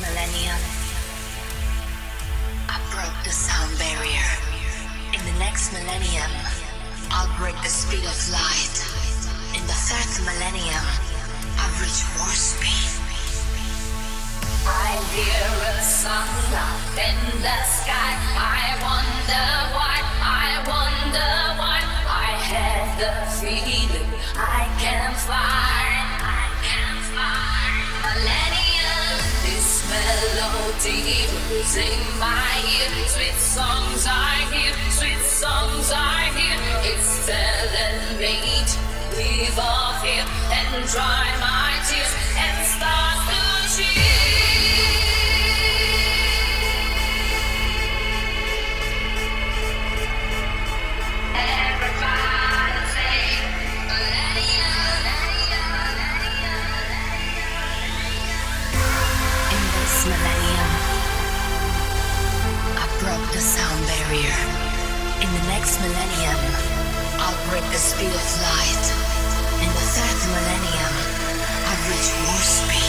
millennium, I broke the sound barrier. In the next millennium, I'll break the speed of light. In the third millennium, I'll reach warp speed. I hear a song up in the sky. I wonder why, I wonder why. I have the feeling I can fly. In my ear. Sweet songs I hear, sweet songs I hear. It's telling me to leave off here and dry my tears and start barrier. In the next millennium, I'll break the speed of light. In the third millennium, I'll reach warp speed.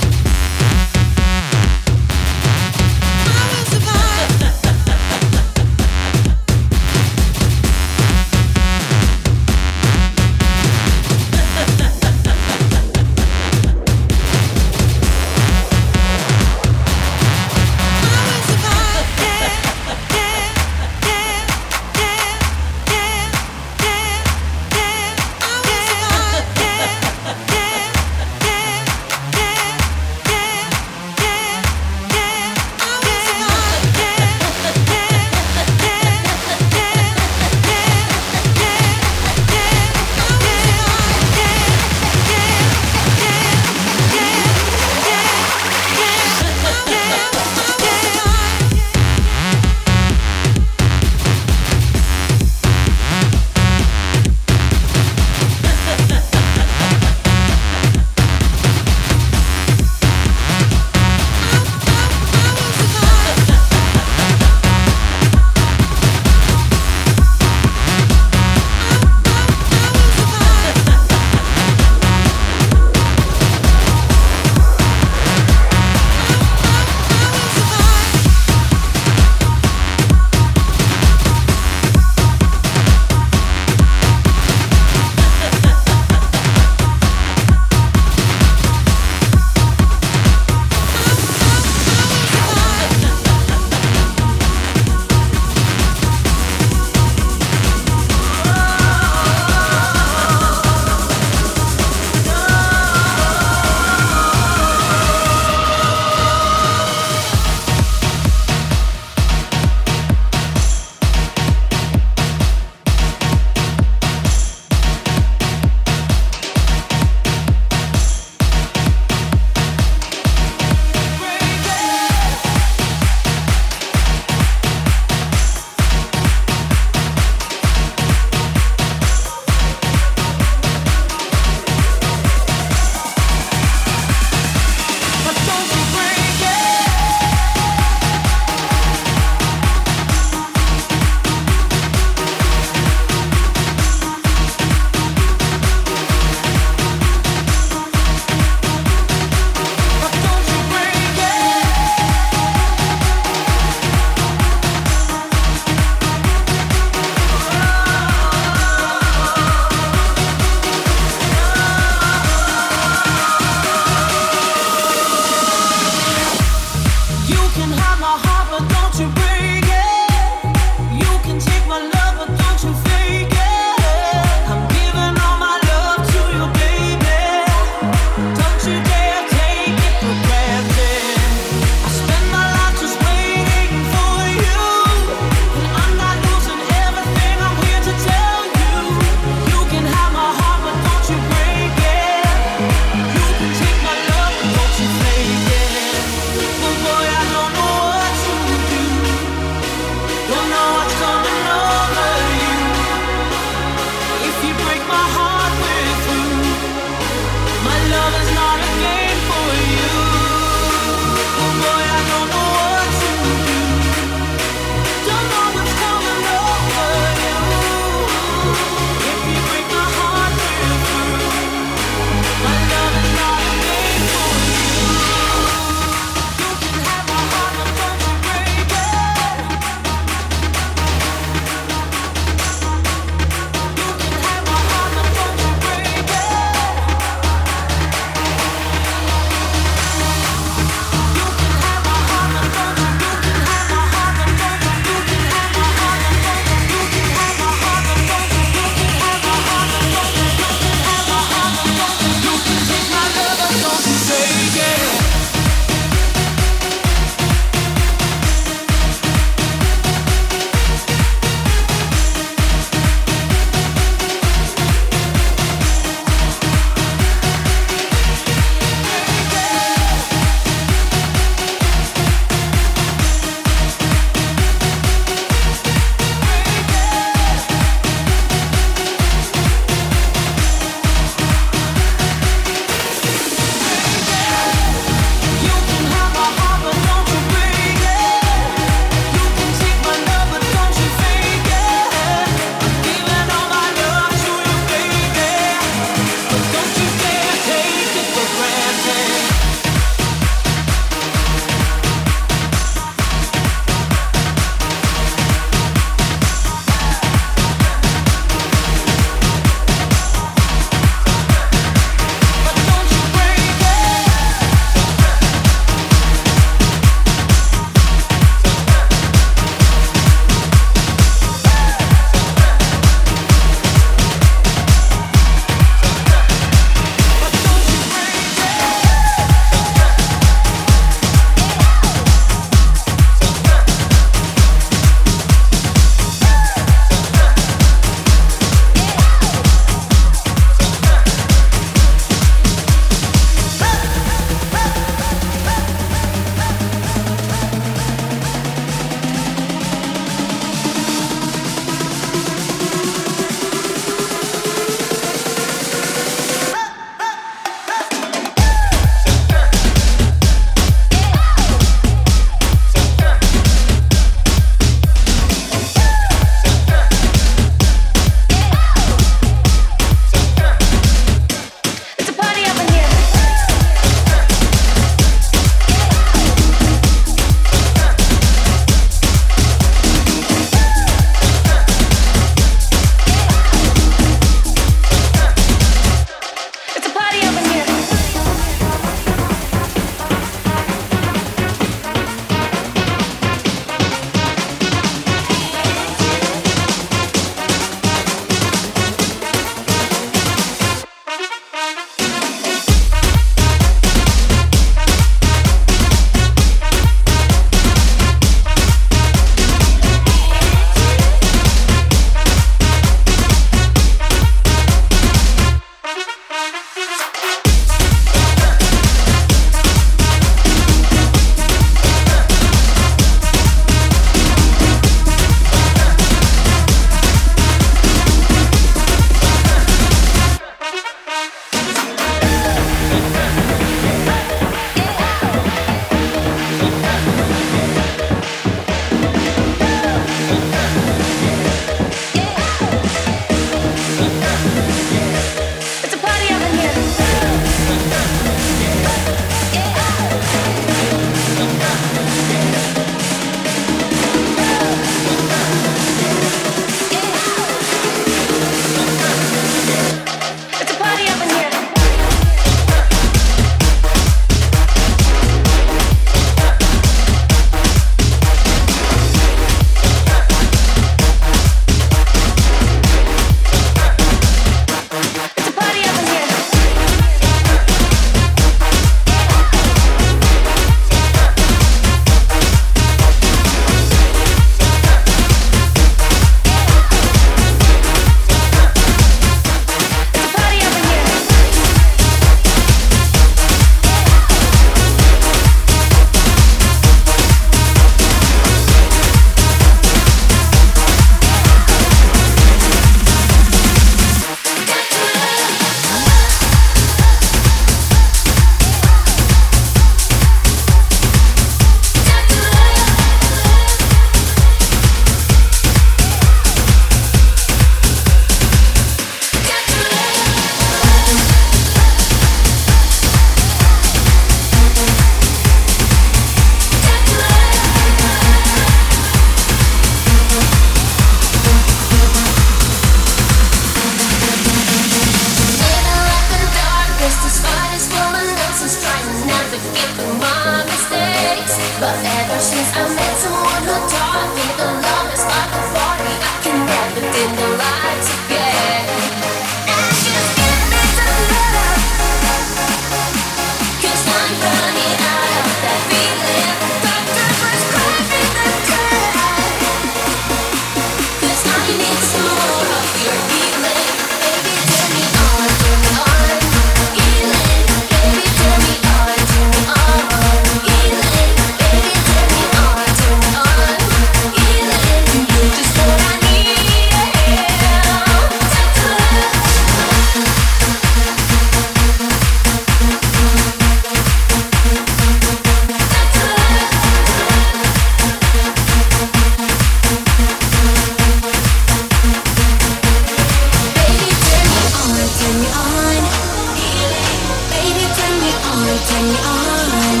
turn me on.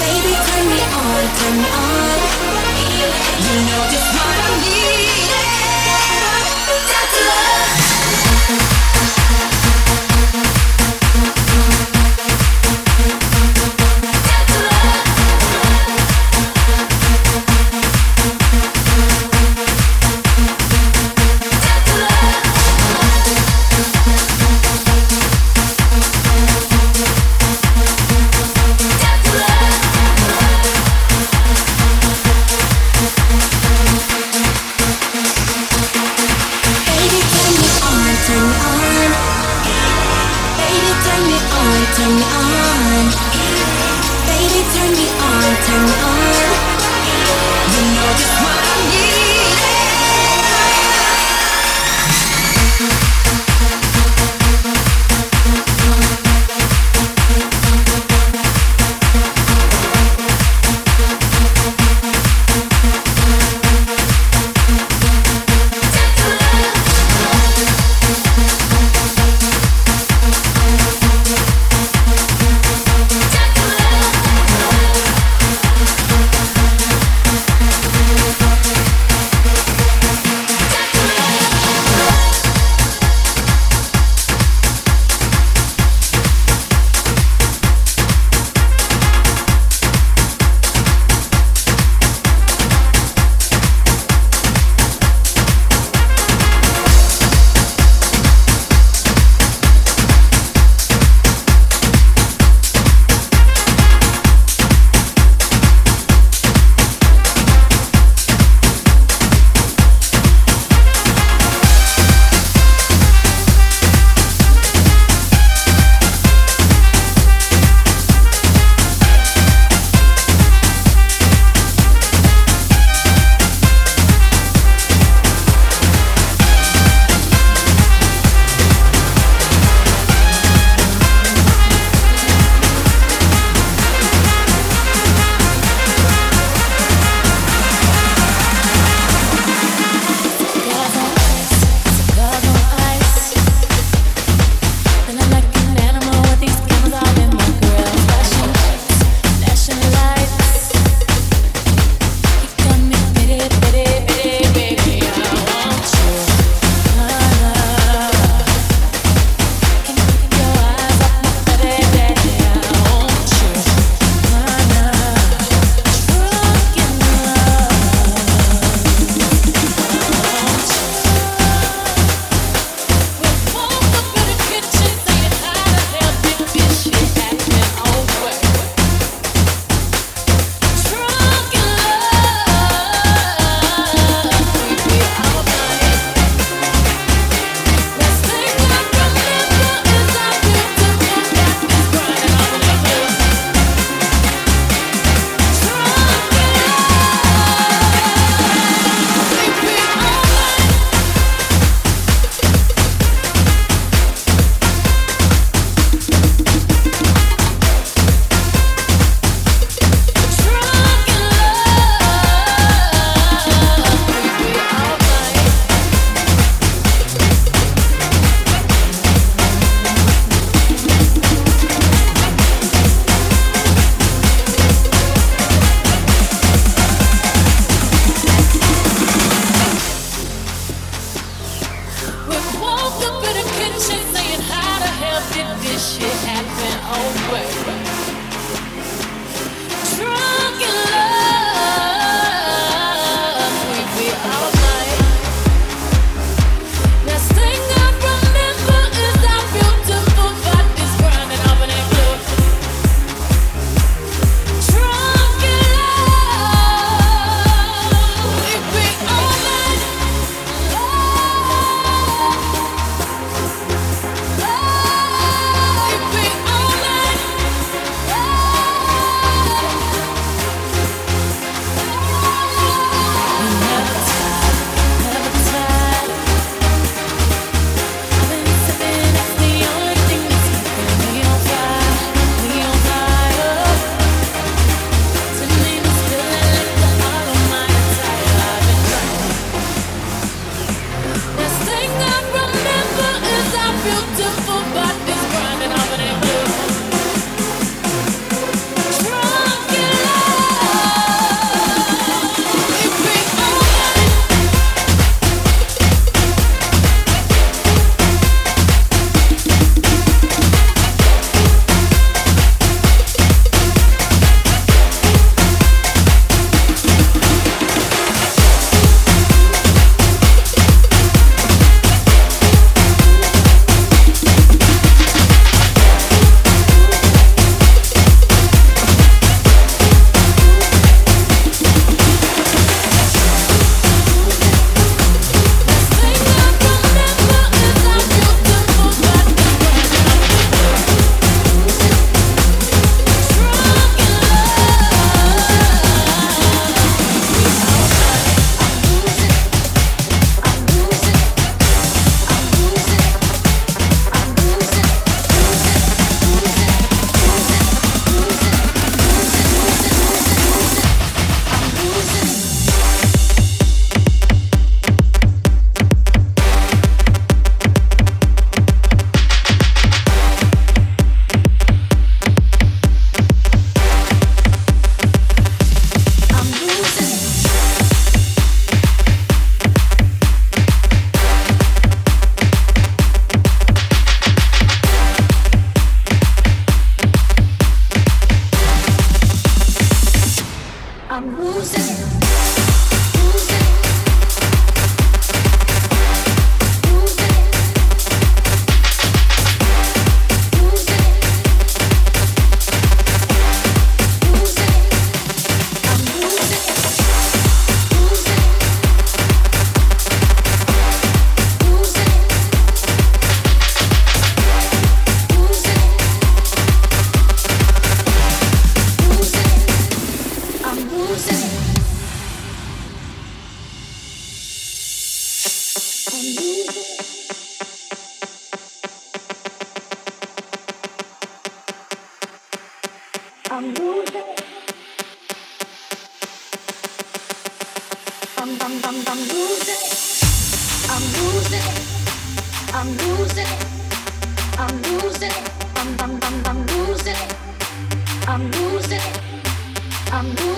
Baby, turn me on, turn me on. You know just.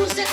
Corpo